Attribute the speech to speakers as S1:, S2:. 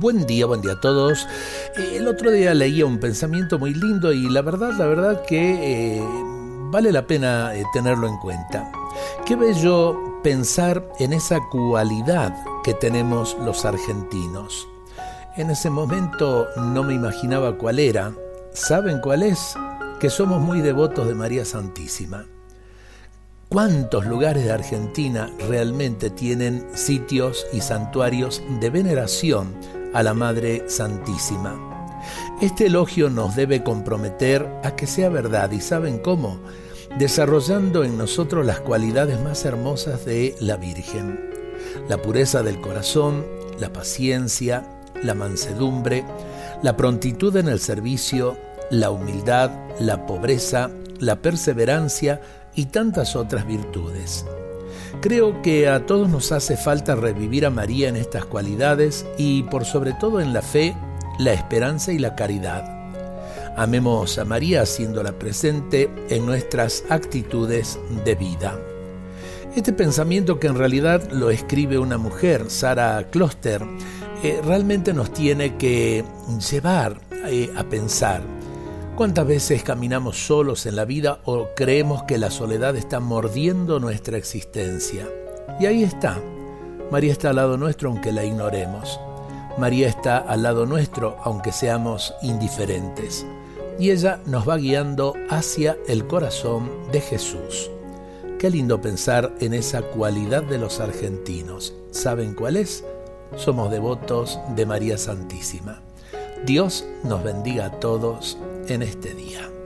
S1: Buen día, buen día a todos. El otro día leía un pensamiento muy lindo y la verdad, la verdad que eh, vale la pena eh, tenerlo en cuenta. Qué bello pensar en esa cualidad que tenemos los argentinos. En ese momento no me imaginaba cuál era. ¿Saben cuál es? Que somos muy devotos de María Santísima. ¿Cuántos lugares de Argentina realmente tienen sitios y santuarios de veneración a la Madre Santísima? Este elogio nos debe comprometer a que sea verdad y ¿saben cómo? Desarrollando en nosotros las cualidades más hermosas de la Virgen. La pureza del corazón, la paciencia, la mansedumbre, la prontitud en el servicio, la humildad, la pobreza, la perseverancia y tantas otras virtudes. Creo que a todos nos hace falta revivir a María en estas cualidades y por sobre todo en la fe, la esperanza y la caridad. Amemos a María haciéndola presente en nuestras actitudes de vida. Este pensamiento que en realidad lo escribe una mujer, Sara Kloster, eh, realmente nos tiene que llevar eh, a pensar ¿Cuántas veces caminamos solos en la vida o creemos que la soledad está mordiendo nuestra existencia? Y ahí está. María está al lado nuestro aunque la ignoremos. María está al lado nuestro aunque seamos indiferentes. Y ella nos va guiando hacia el corazón de Jesús. Qué lindo pensar en esa cualidad de los argentinos. ¿Saben cuál es? Somos devotos de María Santísima. Dios nos bendiga a todos en este día.